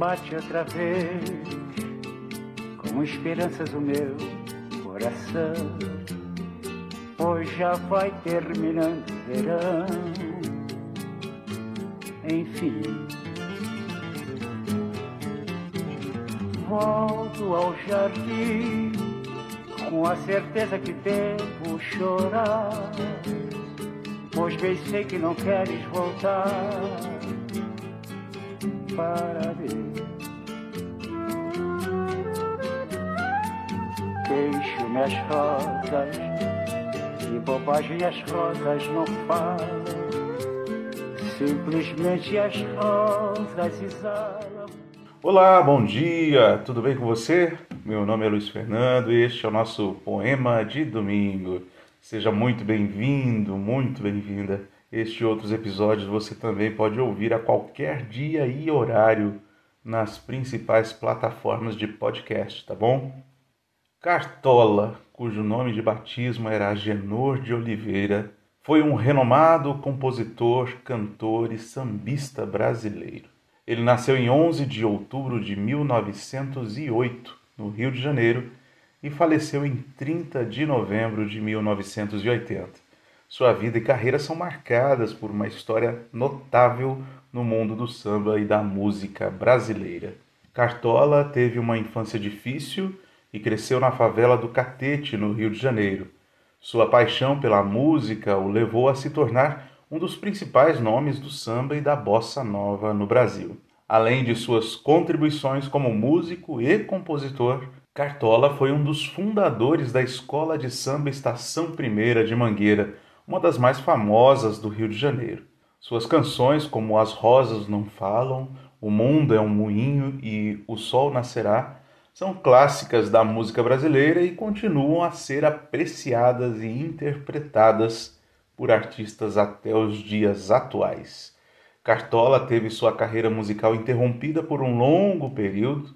bate outra vez, com esperanças o meu coração, pois já vai terminando o verão. Enfim, volto ao jardim com a certeza que devo chorar, pois bem sei que não queres voltar para ver. Queixo-me as rosas e bobagem as rosas não falam, simplesmente as rosas exalam. Olá, bom dia, tudo bem com você? Meu nome é Luiz Fernando e este é o nosso poema de domingo. Seja muito bem-vindo, muito bem-vinda. Este e outros episódios você também pode ouvir a qualquer dia e horário nas principais plataformas de podcast, tá bom? Cartola, cujo nome de batismo era Agenor de Oliveira, foi um renomado compositor, cantor e sambista brasileiro. Ele nasceu em 11 de outubro de 1908, no Rio de Janeiro, e faleceu em 30 de novembro de 1980. Sua vida e carreira são marcadas por uma história notável no mundo do samba e da música brasileira. Cartola teve uma infância difícil e cresceu na favela do Catete, no Rio de Janeiro. Sua paixão pela música o levou a se tornar um dos principais nomes do samba e da bossa nova no Brasil. Além de suas contribuições como músico e compositor, Cartola foi um dos fundadores da Escola de Samba Estação Primeira de Mangueira, uma das mais famosas do Rio de Janeiro. Suas canções, como As Rosas Não Falam, O Mundo é um Moinho e O Sol Nascerá, são clássicas da música brasileira e continuam a ser apreciadas e interpretadas por artistas até os dias atuais. Cartola teve sua carreira musical interrompida por um longo período,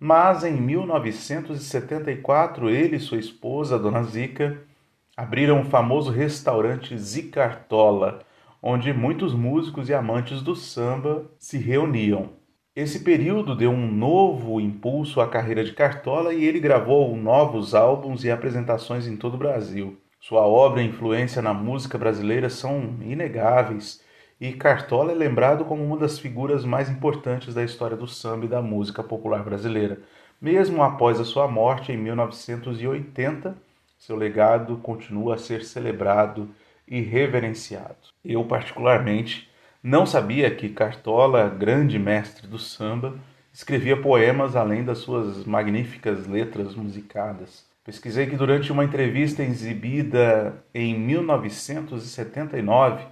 mas em 1974 ele e sua esposa, Dona Zica, abriram o famoso restaurante Zicartola, onde muitos músicos e amantes do samba se reuniam. Esse período deu um novo impulso à carreira de Cartola e ele gravou novos álbuns e apresentações em todo o Brasil. Sua obra e influência na música brasileira são inegáveis e Cartola é lembrado como uma das figuras mais importantes da história do samba e da música popular brasileira. Mesmo após a sua morte em 1980, seu legado continua a ser celebrado e reverenciado. Eu, particularmente, não sabia que Cartola, grande mestre do samba, escrevia poemas além das suas magníficas letras musicadas. Pesquisei que durante uma entrevista exibida em 1979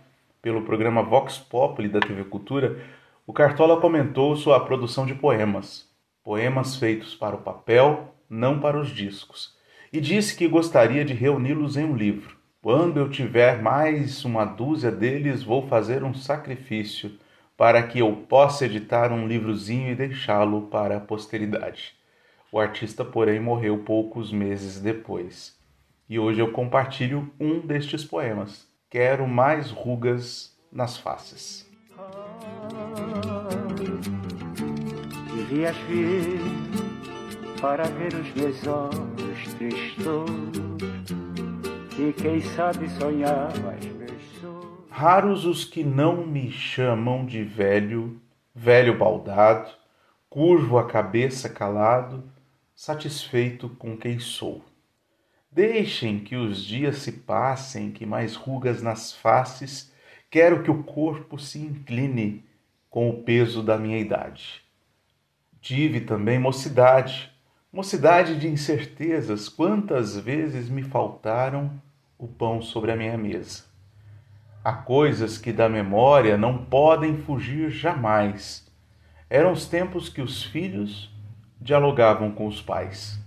pelo programa Vox Populi da TV Cultura, o Cartola comentou sua produção de poemas, poemas feitos para o papel, não para os discos, e disse que gostaria de reuni-los em um livro. Quando eu tiver mais uma dúzia deles, vou fazer um sacrifício para que eu possa editar um livrozinho e deixá-lo para a posteridade. O artista, porém, morreu poucos meses depois. E hoje eu compartilho um destes poemas. Quero mais rugas nas faces. Devias vir para ver os meus olhos tristos e quem sabe meus sonhos. Raros os que não me chamam de velho, velho baldado, curvo a cabeça calado, satisfeito com quem sou. Deixem que os dias se passem, que mais rugas nas faces, quero que o corpo se incline com o peso da minha idade. Tive também mocidade, mocidade de incertezas, quantas vezes me faltaram o pão sobre a minha mesa. Há coisas que da memória não podem fugir jamais. Eram os tempos que os filhos dialogavam com os pais.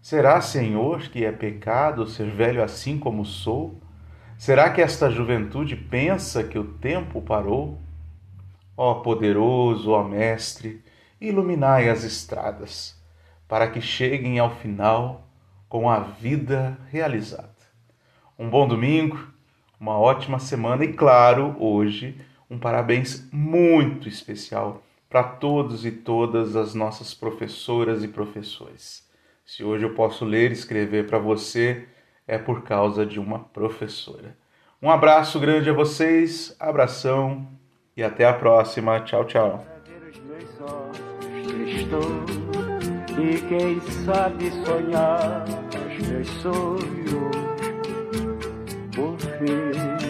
Será, Senhor, que é pecado ser velho assim como sou? Será que esta juventude pensa que o tempo parou? Ó poderoso, ó Mestre, iluminai as estradas, para que cheguem ao final com a vida realizada. Um bom domingo, uma ótima semana e, claro, hoje, um parabéns muito especial para todos e todas as nossas professoras e professores. Se hoje eu posso ler e escrever para você, é por causa de uma professora. Um abraço grande a vocês, abração e até a próxima. Tchau, tchau. E quem sabe sonhar os meus sonhos por fim.